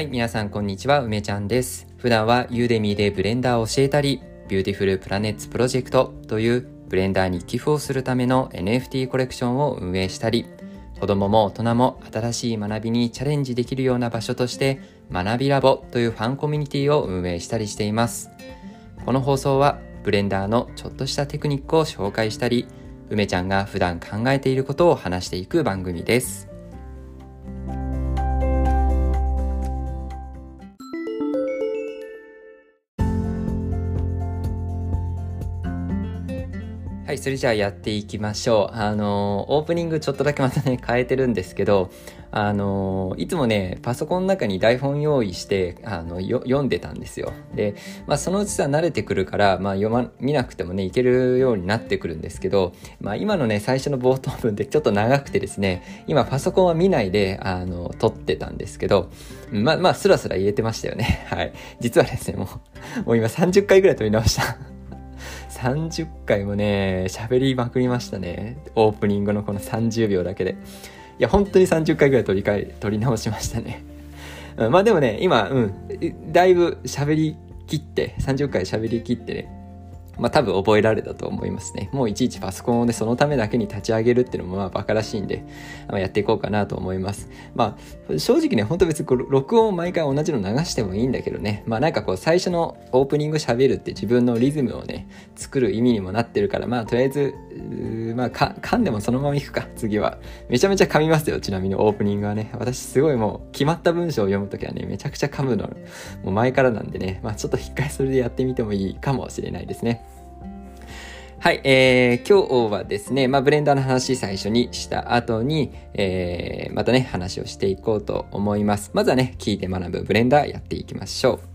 はい、皆さんこんにちは、梅ちゃんです。普段は Udemy でブレンダーを教えたり、 Beautiful Planets Project というブレンダーに寄付をするための NFT コレクションを運営したり、子供も大人も新しい学びにチャレンジできるような場所として、学びラボというファンコミュニティを運営したりしています。この放送はブレンダーのちょっとしたテクニックを紹介したり、梅ちゃんが普段考えていることを話していく番組です。はい、それじゃあやっていきましょう。あの、オープニングちょっとだけまたね、変えてるんですけど、あの、いつもね、パソコンの中に台本用意して、あの、読んでたんですよ。で、まあ、そのうちさ、慣れてくるから、まあ、読ま、見なくてもね、いけるようになってくるんですけど、まあ、今のね、最初の冒頭文ってちょっと長くてですね、今パソコンは見ないで、あの、撮ってたんですけど、まあ、まあ、スラスラ言えてましたよね。はい。実はですね、もう、もう今30回ぐらい撮り直した。30回もね、喋りまくりましたね。オープニングのこの30秒だけで。いや、本当に30回ぐらい取り替え、取り直しましたね。まあでもね、今、うん、だいぶ喋りきって、30回喋りきってね、まあ多分覚えられたと思いますね。もういちいちパソコンをね、そのためだけに立ち上げるっていうのもまあバカらしいんで、まあ、やっていこうかなと思います。まあ正直ね、ほんと別に録音を毎回同じの流してもいいんだけどね、まあなんかこう最初のオープニング喋るって自分のリズムをね、作る意味にもなってるから、まあとりあえず、まあか噛んでもそのままいくか、次は。めちゃめちゃ噛みますよ、ちなみにオープニングはね。私すごいもう決まった文章を読むときはね、めちゃくちゃ噛むの、もう前からなんでね、まあちょっと一回それでやってみてもいいかもしれないですね。はい、えー、今日はですね、まあ、ブレンダーの話最初にした後に、えー、またね、話をしていこうと思います。まずはね、聞いて学ぶブレンダーやっていきましょう。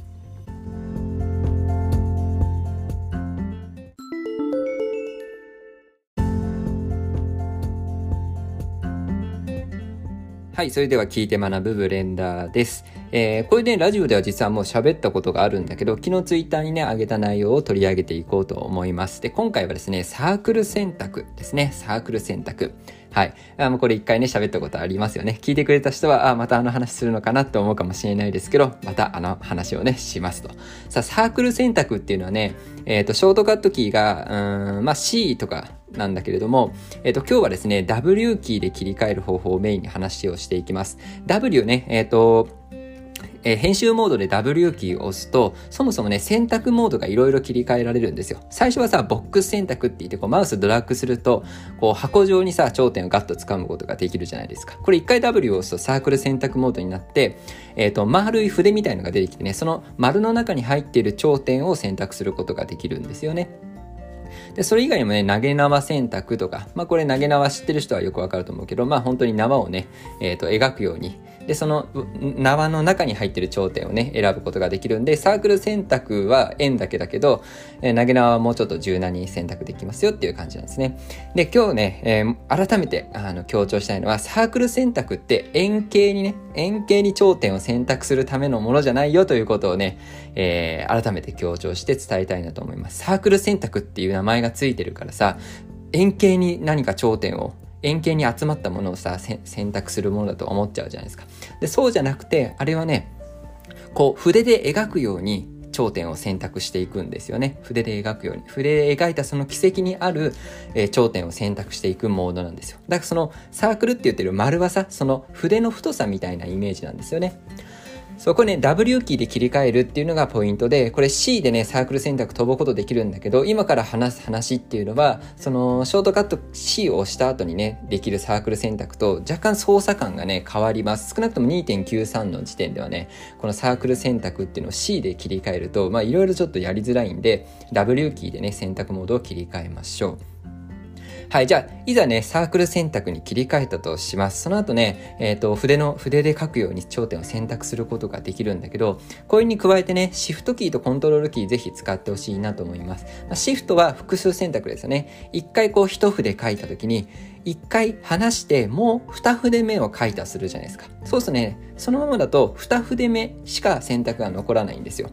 はい、それでは聞いて学ぶブレンダーです。えー、これね、ラジオでは実はもう喋ったことがあるんだけど、昨日ツイッターにね、上げた内容を取り上げていこうと思います。で、今回はですね、サークル選択ですね。サークル選択。はい。あもうこれ一回ね、喋ったことありますよね。聞いてくれた人は、あ、またあの話するのかなって思うかもしれないですけど、またあの話をね、しますと。さあ、サークル選択っていうのはね、えっ、ー、と、ショートカットキーが、うん、まあ C とか、なんだけれども、えっ、ー、と、今日はですね、W キーで切り替える方法をメインに話をしていきます。W ね、えっ、ー、と、えー、編集モードで W キーを押すと、そもそもね、選択モードがいろいろ切り替えられるんですよ。最初はさ、ボックス選択って言って、こう、マウスドラッグすると、こう、箱状にさ、頂点をガッと掴むことができるじゃないですか。これ一回 W を押すとサークル選択モードになって、えっ、ー、と、丸い筆みたいのが出てきてね、その丸の中に入っている頂点を選択することができるんですよね。で、それ以外にもね、投げ縄選択とか、まあこれ投げ縄知ってる人はよくわかると思うけど、まあ本当に縄をね、えっ、ー、と、描くように、で、その縄の中に入ってる頂点をね、選ぶことができるんで、サークル選択は円だけだけど、えー、投げ縄はもうちょっと柔軟に選択できますよっていう感じなんですね。で、今日ね、えー、改めてあの強調したいのは、サークル選択って円形にね、円形に頂点を選択するためのものじゃないよということをね、えー、改めて強調して伝えたいなと思います。サークル選択っていう名前がついてるからさ、円形に何か頂点を円形に集まったものをさ選択するものだと思っちゃうじゃないですか。でそうじゃなくてあれはねこう筆で描くように頂点を選択していくんですよね。筆で描くように。筆で描いたその軌跡にある、えー、頂点を選択していくモードなんですよ。だからそのサークルって言ってる丸はさその筆の太さみたいなイメージなんですよね。そこね、W キーで切り替えるっていうのがポイントで、これ C でね、サークル選択飛ぶことできるんだけど、今から話す話っていうのは、その、ショートカット C を押した後にね、できるサークル選択と、若干操作感がね、変わります。少なくとも2.93の時点ではね、このサークル選択っていうのを C で切り替えると、まあ、いろいろちょっとやりづらいんで、W キーでね、選択モードを切り替えましょう。はい、じゃあ、いざね、サークル選択に切り替えたとします。その後ね、えっ、ー、と、筆の、筆で書くように頂点を選択することができるんだけど、これに加えてね、シフトキーとコントロールキーぜひ使ってほしいなと思います。まあ、シフトは複数選択ですよね。一回こう一筆書いた時に、一回離してもう二筆目を書いたするじゃないですか。そうですね、そのままだと二筆目しか選択が残らないんですよ。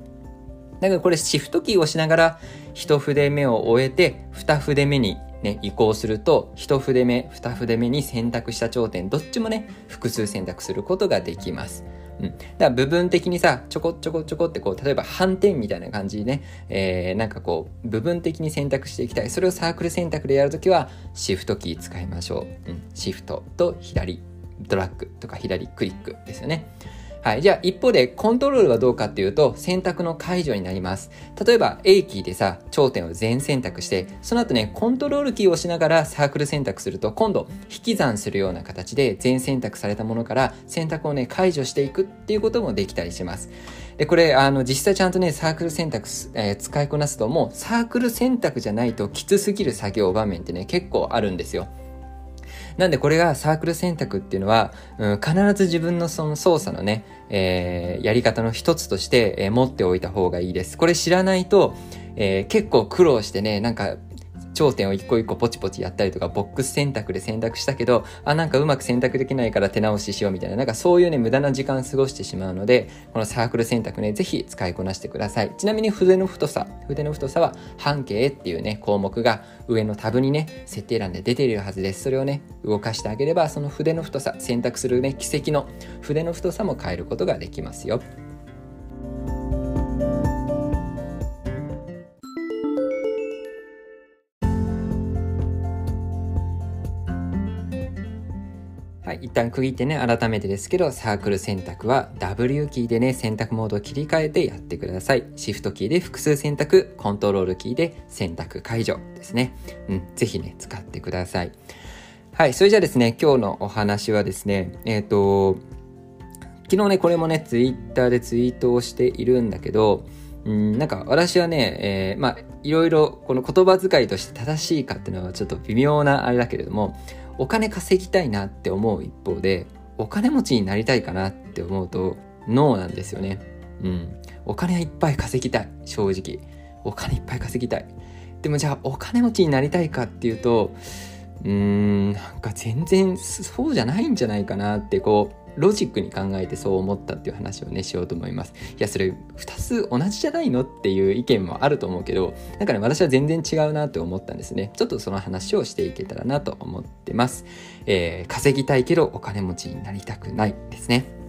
だからこれシフトキーを押しながら一筆目を終えて二筆目にね、移行すると、一筆目、二筆目に選択した頂点、どっちもね、複数選択することができます。うん。だから部分的にさ、ちょこちょこちょこってこう、例えば反転みたいな感じでね、えー、なんかこう、部分的に選択していきたい。それをサークル選択でやるときは、シフトキー使いましょう。うん。シフトと左ドラッグとか左クリックですよね。はい。じゃあ一方でコントロールはどうかっていうと選択の解除になります。例えば A キーでさ、頂点を全選択して、その後ね、コントロールキーを押しながらサークル選択すると今度引き算するような形で全選択されたものから選択をね、解除していくっていうこともできたりします。で、これ、あの、実際ちゃんとね、サークル選択、えー、使いこなすともうサークル選択じゃないときつすぎる作業場面ってね、結構あるんですよ。なんでこれがサークル選択っていうのは、うん、必ず自分のその操作のね、えー、やり方の一つとして、えー、持っておいた方がいいです。これ知らないと、えー、結構苦労してね、なんか頂点を一個一個ポチポチやったりとか、ボックス選択で選択したけど、あ、なんかうまく選択できないから手直ししようみたいな、なんかそういうね、無駄な時間過ごしてしまうので、このサークル選択ね、ぜひ使いこなしてください。ちなみに筆の太さ、筆の太さは半径っていうね、項目が上のタブにね、設定欄で出ているはずです。それをね、動かしてあげれば、その筆の太さ、選択するね、奇跡の筆の太さも変えることができますよ。一旦区切ってね、改めてですけど、サークル選択は W キーでね、選択モードを切り替えてやってください。シフトキーで複数選択、コントロールキーで選択解除ですね。うん、ぜひね、使ってください。はい、それじゃあですね、今日のお話はですね、えっ、ー、と、昨日ね、これもね、ツイッターでツイートをしているんだけど、うん、なんか私はね、えー、まあ、いろいろこの言葉遣いとして正しいかっていうのはちょっと微妙なあれだけれども、お金稼ぎたいなって思う一方で、お金持ちになりたいかなって思うと、ノーなんですよね。うん。お金はいっぱい稼ぎたい。正直。お金いっぱい稼ぎたい。でもじゃあ、お金持ちになりたいかっていうと、うーん、なんか全然そうじゃないんじゃないかなって、こう、ロジックに考えてそう思ったっていう話をね、しようと思います。いや、それ2つ同じじゃないのっていう意見もあると思うけど、なんかね、私は全然違うなって思ったんですね。ちょっとその話をしていけたらなと思ってます。えー、稼ぎたいけどお金持ちになりたくないですね。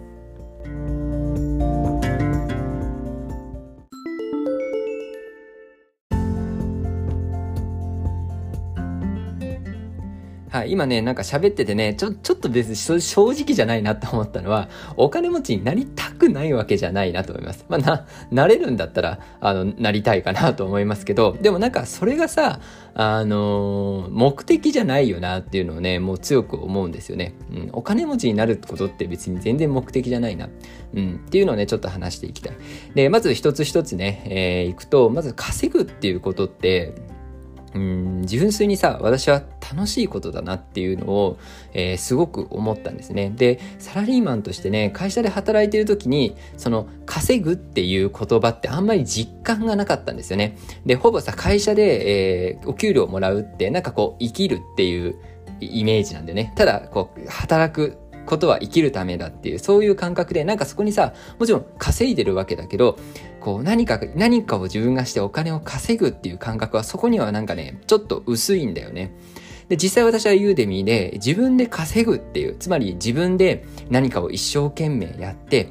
今ね、なんか喋っててね、ちょ、ちょっと別に正直じゃないなと思ったのは、お金持ちになりたくないわけじゃないなと思います。まあ、な、なれるんだったら、あの、なりたいかなと思いますけど、でもなんかそれがさ、あのー、目的じゃないよなっていうのをね、もう強く思うんですよね。うん、お金持ちになることって別に全然目的じゃないな。うん、っていうのをね、ちょっと話していきたい。で、まず一つ一つね、えー、いくと、まず稼ぐっていうことって、うん純粋にさ私は楽しいことだなっていうのを、えー、すごく思ったんですね。でサラリーマンとしてね会社で働いてる時にその稼ぐっていう言葉ってあんまり実感がなかったんですよね。でほぼさ会社で、えー、お給料をもらうってなんかこう生きるっていうイメージなんでね。ただこう働くことは生きるためだっていう、そういう感覚で、なんかそこにさ、もちろん稼いでるわけだけど、こう何か、何かを自分がしてお金を稼ぐっていう感覚はそこにはなんかね、ちょっと薄いんだよね。で、実際私はユーデミーで自分で稼ぐっていう、つまり自分で何かを一生懸命やって、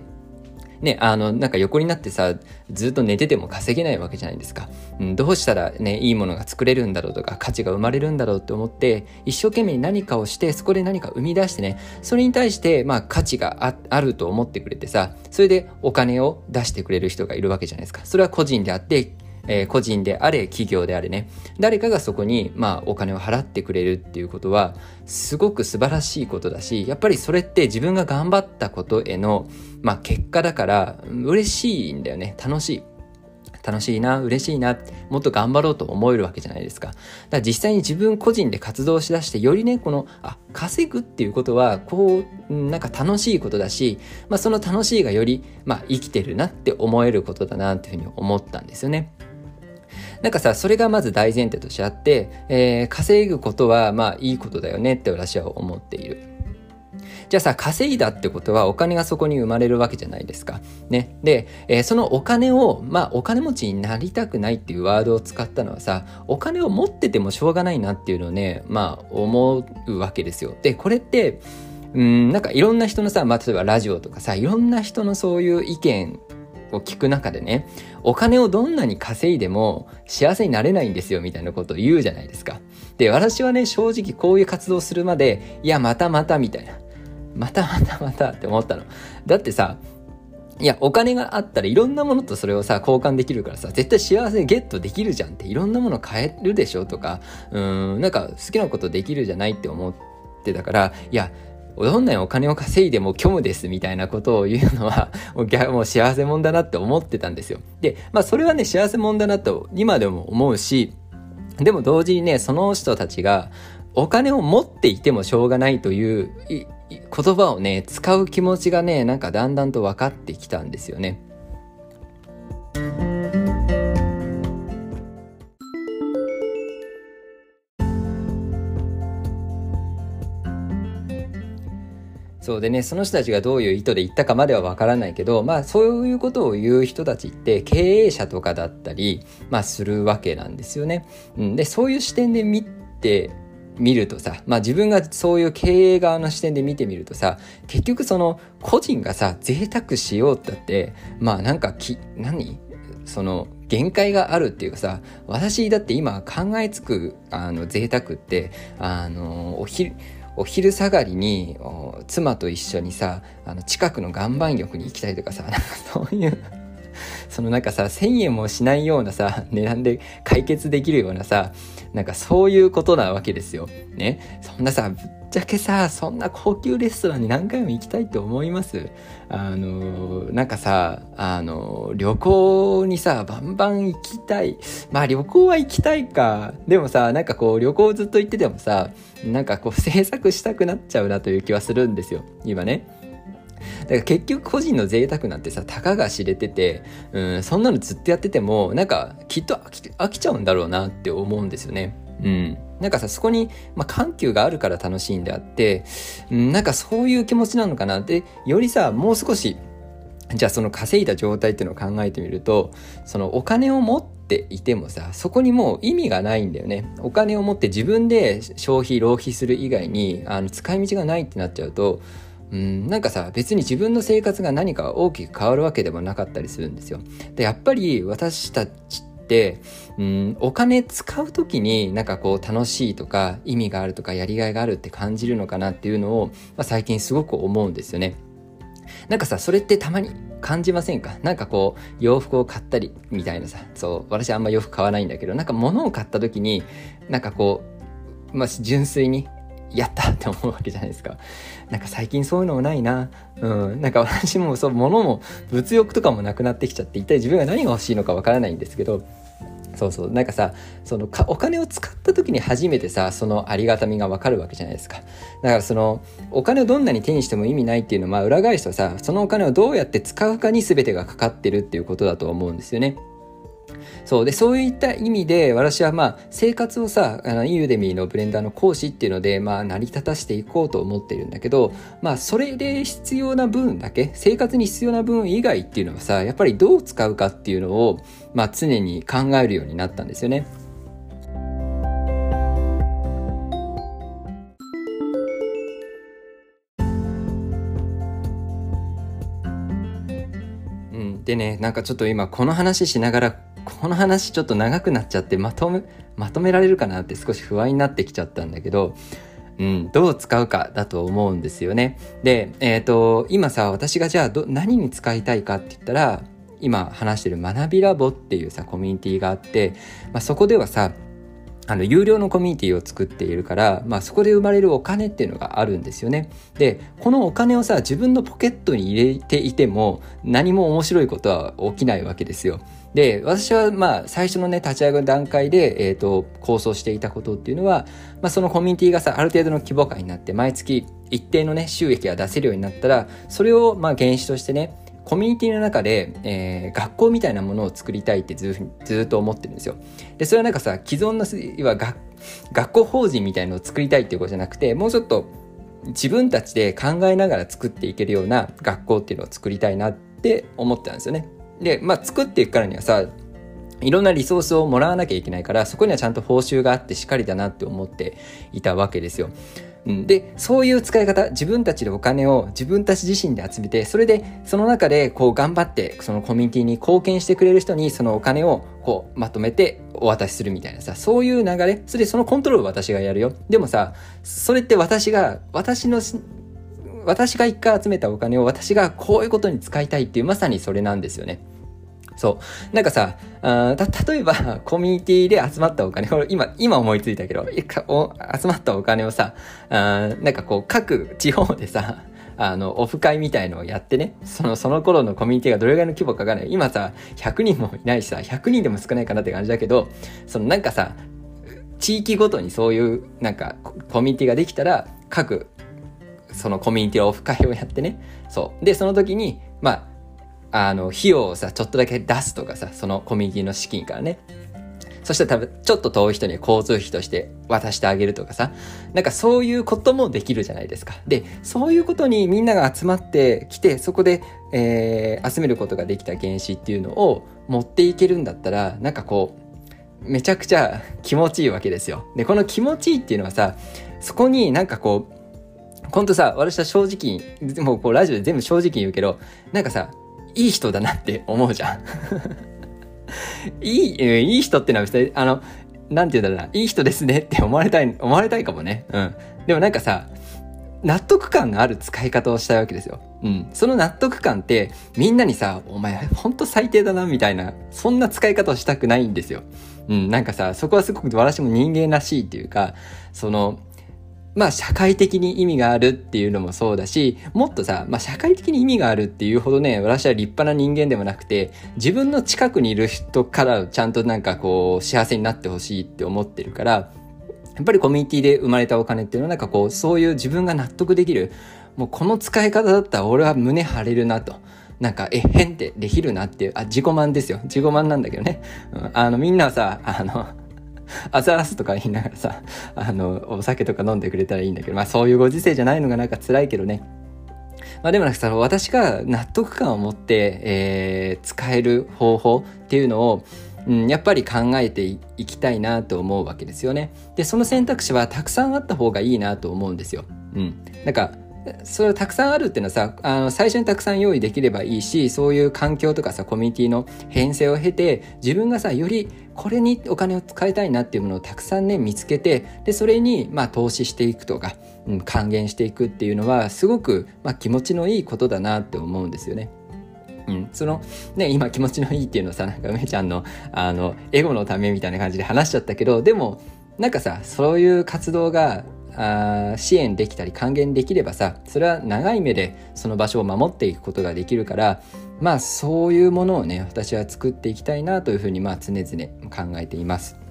ね、あの、なんか横になってさ、ずっと寝てても稼げないわけじゃないですか。うん、どうしたらね、いいものが作れるんだろうとか、価値が生まれるんだろうって思って、一生懸命何かをして、そこで何か生み出してね、それに対して、まあ価値があると思ってくれてさ、それでお金を出してくれる人がいるわけじゃないですか。それは個人であって、えー、個人であれ企業であれね誰かがそこに、まあ、お金を払ってくれるっていうことはすごく素晴らしいことだしやっぱりそれって自分が頑張ったことへの、まあ、結果だから嬉しいんだよね楽しい。楽しいな、嬉しいな、もっと頑張ろうと思えるわけじゃないですか。だから実際に自分個人で活動しだして、よりね、この、あ、稼ぐっていうことは、こう、なんか楽しいことだし、まあその楽しいがより、まあ生きてるなって思えることだなっていうふうに思ったんですよね。なんかさ、それがまず大前提としてあって、えー、稼ぐことはまあいいことだよねって私は思っている。じゃあさ、稼いだってことはお金がそこに生まれるわけじゃないですか。ね。で、えー、そのお金を、まあお金持ちになりたくないっていうワードを使ったのはさ、お金を持っててもしょうがないなっていうのをね、まあ思うわけですよ。で、これって、うんなんかいろんな人のさ、まあ、例えばラジオとかさいろんな人のそういう意見を聞く中でねお金をどんなに稼いでも幸せになれないんですよみたいなことを言うじゃないですか。で私はね正直こういう活動するまでいやまたまたみたいなまたまたまたって思ったの。だってさいや、お金があったらいろんなものとそれをさ、交換できるからさ、絶対幸せゲットできるじゃんって、いろんなもの買えるでしょとか、うん、なんか好きなことできるじゃないって思ってたから、いや、どんなにお金を稼いでも虚無ですみたいなことを言うのは、もう幸せもんだなって思ってたんですよ。で、まあそれはね、幸せもんだなと今でも思うし、でも同時にね、その人たちがお金を持っていてもしょうがないという言葉をね使う気持ちがねなんかだんだんと分かってきたんですよね。そうでねその人たちがどういう意図で言ったかまでは分からないけどまあそういうことを言う人たちって経営者とかだったり、まあ、するわけなんですよね。うん、でそういう視点で見て見るとさ、まあ自分がそういう経営側の視点で見てみるとさ、結局その個人がさ、贅沢しようったって、まあなんかき、何？その限界があるっていうかさ、私だって今考えつくあの贅沢って、あの、お昼、お昼下がりに妻と一緒にさあの近くの岩盤浴に行きたいとかさなんかそういうそのなんかさ1,000円もしないようなさ値段で解決できるようなさなんかそういうことなわけですよ。ね。そんなさ、ぶっちゃけさ、そんな高級レストランに何回も行きたいって思いますあの、なんかさ、あの、旅行にさ、バンバン行きたい。まあ旅行は行きたいか。でもさ、なんかこう旅行ずっと行っててもさ、なんかこう制作したくなっちゃうなという気はするんですよ。今ね。だから結局個人の贅沢なんてさ、たかが知れてて、うん、そんなのずっとやってても、なんかきっと飽きちゃうんだろうなって思うんですよね。うん。なんかさ、そこに、まあ、緩急があるから楽しいんであって、うん、なんかそういう気持ちなのかなって、よりさ、もう少し、じゃあその稼いだ状態っていうのを考えてみると、そのお金を持っていてもさ、そこにもう意味がないんだよね。お金を持って自分で消費、浪費する以外に、あの、使い道がないってなっちゃうと、うん、なんかさ別に自分の生活が何か大きく変わるわけでもなかったりするんですよ。でやっぱり私たちって、うん、お金使う時になんかこう楽しいとか意味があるとかやりがいがあるって感じるのかなっていうのを、まあ、最近すごく思うんですよね。なんかさそれってたまに感じませんか？なんかこう洋服を買ったりみたいなさそう私あんま洋服買わないんだけどなんか物を買った時になんかこうまあ純粋にやったって思うわけじゃないですか。なんか最近そういうのもないな。うん。なんか私もそう、物も物欲とかもなくなってきちゃって、一体自分が何が欲しいのかわからないんですけど、そうそう。なんかさ、そのか、お金を使った時に初めてさ、そのありがたみがわかるわけじゃないですか。だからその、お金をどんなに手にしても意味ないっていうのは、まあ裏返すとさ、そのお金をどうやって使うかに全てがかかってるっていうことだと思うんですよね。そうでそういった意味で私はまあ生活をさあのユーデミーのブレンダーの講師っていうのでまあ成り立たしていこうと思ってるんだけどまあそれで必要な分だけ生活に必要な分以外っていうのはさやっぱりどう使うかっていうのをまあ常に考えるようになったんですよね。でねなんかちょっと今この話しながらこの話ちょっと長くなっちゃってまとめ、まとめられるかなって少し不安になってきちゃったんだけど、うん、どう使うかだと思うんですよね。で、えっ、ー、と、今さ、私がじゃあど、何に使いたいかって言ったら、今話してる学びラボっていうさ、コミュニティがあって、まあ、そこではさ、あの、有料のコミュニティを作っているから、まあそこで生まれるお金っていうのがあるんですよね。で、このお金をさ、自分のポケットに入れていても、何も面白いことは起きないわけですよ。で、私はまあ最初のね、立ち上げの段階で、えっ、ー、と、構想していたことっていうのは、まあそのコミュニティがさ、ある程度の規模感になって、毎月一定のね、収益が出せるようになったら、それをまあ原資としてね、コミュニティの中で、えー、学校みたいなものを作りたいってずずっと思ってるんですよ。で、それはなんかさ、既存の、いわ学学校法人みたいのを作りたいっていうことじゃなくて、もうちょっと自分たちで考えながら作っていけるような学校っていうのを作りたいなって思ってたんですよね。で、まあ作っていくからにはさ、いろんなリソースをもらわなきゃいけないから、そこにはちゃんと報酬があってしっかりだなって思っていたわけですよ。で、そういう使い方、自分たちでお金を自分たち自身で集めて、それで、その中で、こう、頑張って、そのコミュニティに貢献してくれる人に、そのお金を、こう、まとめてお渡しするみたいなさ、そういう流れ、それでそのコントロール私がやるよ。でもさ、それって私が、私の、私が一回集めたお金を私がこういうことに使いたいっていう、まさにそれなんですよね。そう。なんかさ、あ例えば、コミュニティで集まったお金、これ今、今思いついたけど、集まったお金をさ、あなんかこう、各地方でさ、あの、オフ会みたいのをやってね、その、その頃のコミュニティがどれぐらいの規模かかんない。今さ、100人もいないしさ、100人でも少ないかなって感じだけど、そのなんかさ、地域ごとにそういう、なんか、コミュニティができたら、各、そのコミュニティのオフ会をやってね、そう。で、その時に、まあ、あの、費用をさ、ちょっとだけ出すとかさ、そのコミュニティの資金からね。そしたら多分、ちょっと遠い人に交通費として渡してあげるとかさ、なんかそういうこともできるじゃないですか。で、そういうことにみんなが集まってきて、そこで、えー、集めることができた原資っていうのを持っていけるんだったら、なんかこう、めちゃくちゃ気持ちいいわけですよ。で、この気持ちいいっていうのはさ、そこになんかこう、ほんとさ、私は正直、もうこうラジオで全部正直に言うけど、なんかさ、いい人だなって思うじゃん。いい、いい人ってのは別に、あの、なんて言うんだろうな、いい人ですねって思われたい、思われたいかもね。うん。でもなんかさ、納得感のある使い方をしたいわけですよ。うん。その納得感って、みんなにさ、お前ほんと最低だな、みたいな、そんな使い方をしたくないんですよ。うん。なんかさ、そこはすごく私も人間らしいっていうか、その、まあ社会的に意味があるっていうのもそうだし、もっとさ、まあ社会的に意味があるっていうほどね、私は立派な人間でもなくて、自分の近くにいる人からちゃんとなんかこう幸せになってほしいって思ってるから、やっぱりコミュニティで生まれたお金っていうのはなんかこう、そういう自分が納得できる、もうこの使い方だったら俺は胸張れるなと。なんか、え、変ってできるなっていう、あ、自己満ですよ。自己満なんだけどね。うん、あの、みんなはさ、あの、アザラスとか言いながらさ、あの、お酒とか飲んでくれたらいいんだけど、まあそういうご時世じゃないのがなんか辛いけどね。まあでもなんかさ、私が納得感を持って、えー、使える方法っていうのを、うん、やっぱり考えていきたいなと思うわけですよね。で、その選択肢はたくさんあった方がいいなと思うんですよ。うん。なんか、それをたくさんあるっていうのはさ、あの、最初にたくさん用意できればいいし、そういう環境とかさ、コミュニティの編成を経て、自分がさ、よりこれにお金を使いたいなっていうものをたくさんね、見つけて、で、それに、まあ、投資していくとか、うん、還元していくっていうのは、すごく、まあ、気持ちのいいことだなって思うんですよね。うん、そのね今気持ちのいいっていうのさなんか梅ちゃんのあのエゴのためみたいな感じで話しちゃったけどでもなんかさそういう活動があ支援できたり還元できればさそれは長い目でその場所を守っていくことができるからまあそういうものをね私は作っていきたいなというふうにまあ常々考えています。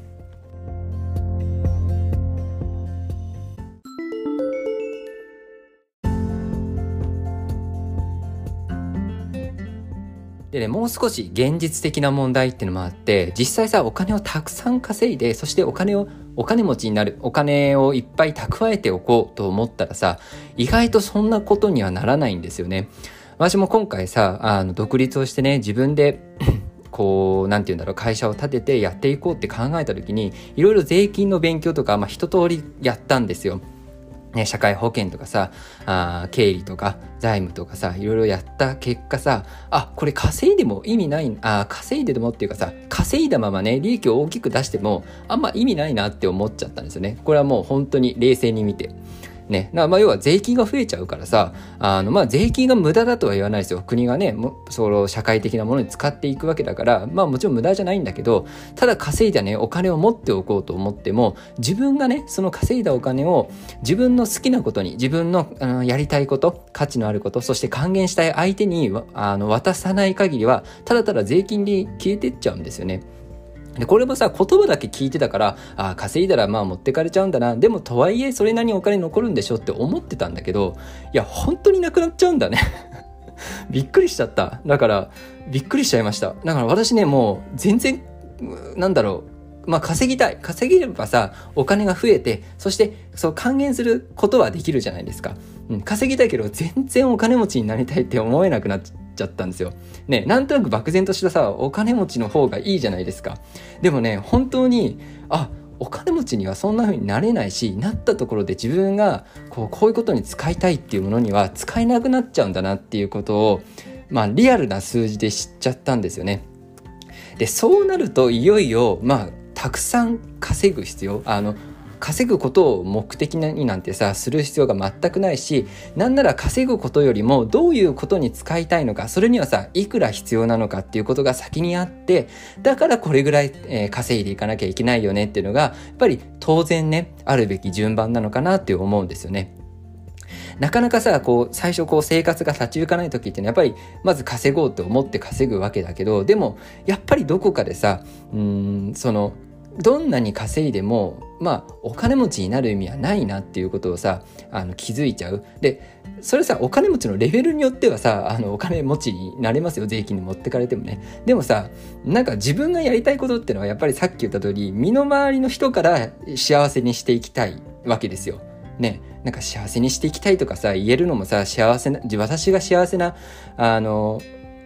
でね、もう少し現実的な問題っていうのもあって、実際さ、お金をたくさん稼いで、そしてお金を、お金持ちになる、お金をいっぱい蓄えておこうと思ったらさ、意外とそんなことにはならないんですよね。私も今回さ、あの、独立をしてね、自分で こう、なんて言うんだろう、会社を立ててやっていこうって考えた時に、いろいろ税金の勉強とか、まあ一通りやったんですよ。ね、社会保険とかさ、あ経理とか財務とかさ、いろいろやった結果さ、あ、これ稼いでも意味ない、あ、稼いででもっていうかさ、稼いだままね、利益を大きく出しても、あんま意味ないなって思っちゃったんですよね。これはもう本当に冷静に見て。ね。まあ、要は税金が増えちゃうからさ、あの、まあ、税金が無駄だとは言わないですよ。国がね、その社会的なものに使っていくわけだから、まあ、もちろん無駄じゃないんだけど、ただ稼いだね、お金を持っておこうと思っても、自分がね、その稼いだお金を自分の好きなことに、自分のあのやりたいこと、価値のあること、そして還元したい相手にあの渡さない限りは、ただただ税金で消えてっちゃうんですよね。で、これもさ、言葉だけ聞いてたから、ああ、稼いだらまあ持ってかれちゃうんだな。でも、とはいえ、それなりにお金残るんでしょって思ってたんだけど、いや、本当になくなっちゃうんだね びっくりしちゃった。だから、びっくりしちゃいました。だから私ね、もう、全然、なんだろう、まあ稼ぎたい。稼げればさ、お金が増えて、そして、そう還元することはできるじゃないですか。うん、稼ぎたいけど、全然お金持ちになりたいって思えなくなっちゃったんですよ。ね、なんとなく漠然としたさ、お金持ちの方がいいじゃないですか。でもね、本当に、あ、お金持ちにはそんな風になれないしなったところで自分がこうこういうことに使いたいっていうものには使えなくなっちゃうんだなっていうことをまあリアルな数字で知っちゃったんですよね。でそうなるといよいよまあたくさん稼ぐ必要あの稼ぐことを目的になんてさする必要が全くないしなんなら稼ぐことよりもどういうことに使いたいのかそれにはさいくら必要なのかっていうことが先にあってだからこれぐらい、えー、稼いでいかなきゃいけないよねっていうのがやっぱり当然ねあるべき順番なのかなって思うんですよね。なかなかさ、こう、最初こう生活が立ち行かない時ってね、やっぱりまず稼ごうと思って稼ぐわけだけど、でも、やっぱりどこかでさ、うん、その、どんなに稼いでもまあお金持ちになる意味はないなっていうことをさあの気づいちゃう。でそれさお金持ちのレベルによってはさあのお金持ちになれますよ税金に持ってかれてもね。でもさなんか自分がやりたいことってのはやっぱりさっき言った通り身の回りの人から幸せにしていきたいわけですよ。ね。なんか幸せにしていきたいとかさ言えるのもさ幸せな私が幸せなあの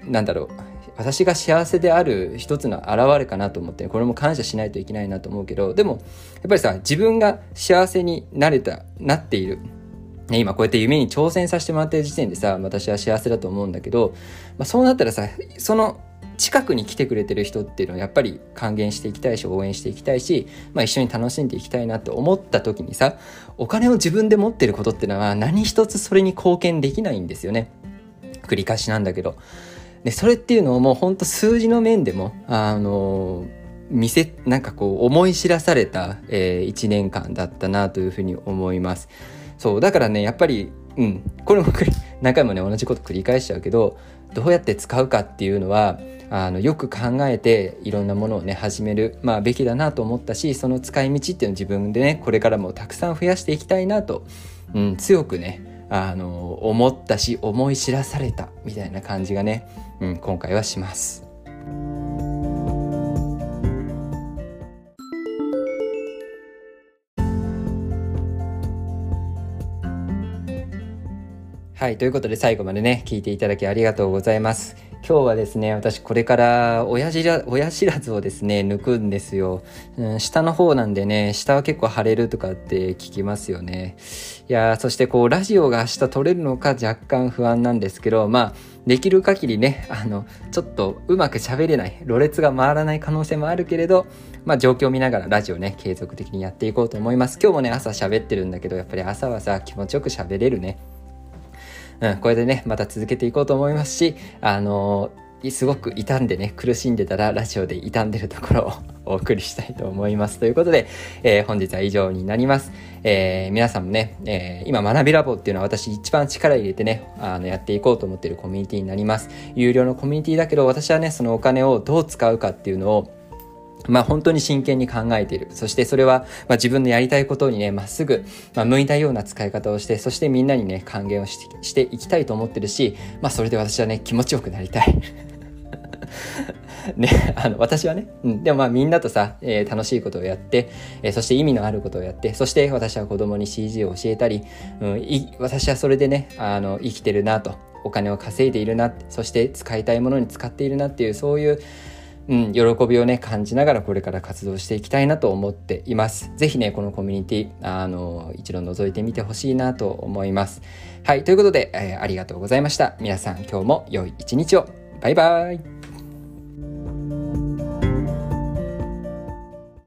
なんだろう。私が幸せである一つの表れかなと思ってこれも感謝しないといけないなと思うけどでもやっぱりさ自分が幸せになれたなっている。ね、今こうやって夢に挑戦させてもらってる時点でさ私は幸せだと思うんだけど、まあ、そうなったらさその近くに来てくれてる人っていうのはやっぱり還元していきたいし応援していきたいし、まあ、一緒に楽しんでいきたいなって思った時にさお金を自分で持ってることっていうのは何一つそれに貢献できないんですよね。繰り返しなんだけど。でそれっていうのをもうほんと数字の面でもあの見せなんかこう思い知らされた、えー、1年間だったなというふうに思います。そうだからねやっぱりうんこれも何回もね同じこと繰り返しちゃうけどどうやって使うかっていうのはあのよく考えていろんなものをね始める、まあ、べきだなと思ったしその使い道っていうのを自分でねこれからもたくさん増やしていきたいなと、うん、強くねあの思ったし思い知らされたみたいな感じがね、うん、今回はします。はい。ということで最後までね、聞いていただきありがとうございます。今日はですね、私これから親知ら親知らずをですね、抜くんですよ、うん。下の方なんでね、下は結構腫れるとかって聞きますよね。いやそしてこう、ラジオが明日撮れるのか若干不安なんですけど、まあ、できる限りね、あの、ちょっとうまく喋れない、ろれつが回らない可能性もあるけれど、まあ状況を見ながらラジオね、継続的にやっていこうと思います。今日もね、朝喋ってるんだけど、やっぱり朝はさ、気持ちよく喋れるね。うん、これでね、また続けていこうと思いますし、あのー、すごく傷んでね、苦しんでたらラジオで傷んでるところを お送りしたいと思います。ということで、えー、本日は以上になります。えー、皆さんもね、えー、今学びラボっていうのは私一番力入れてね、あの、やっていこうと思ってるコミュニティになります。有料のコミュニティだけど、私はね、そのお金をどう使うかっていうのを、まあ本当に真剣に考えている。そしてそれは、まあ自分のやりたいことにね、まっすぐ、まあ向いたような使い方をして、そしてみんなにね、還元をしてしていきたいと思ってるし、まあそれで私はね、気持ちよくなりたい。ね、あの、私はね、うん、でもまあみんなとさ、えー、楽しいことをやって、えー、そして意味のあることをやって、そして私は子供に CG を教えたり、うん、い私はそれでね、あの、生きてるなと、お金を稼いでいるな、そして使いたいものに使っているなっていう、そういう、うん、喜びをね、感じながらこれから活動していきたいなと思っています。ぜひね、このコミュニティ、あの、一度覗いてみてほしいなと思います。はい、ということで、えー、ありがとうございました。皆さん今日も良い一日を。バイバイ。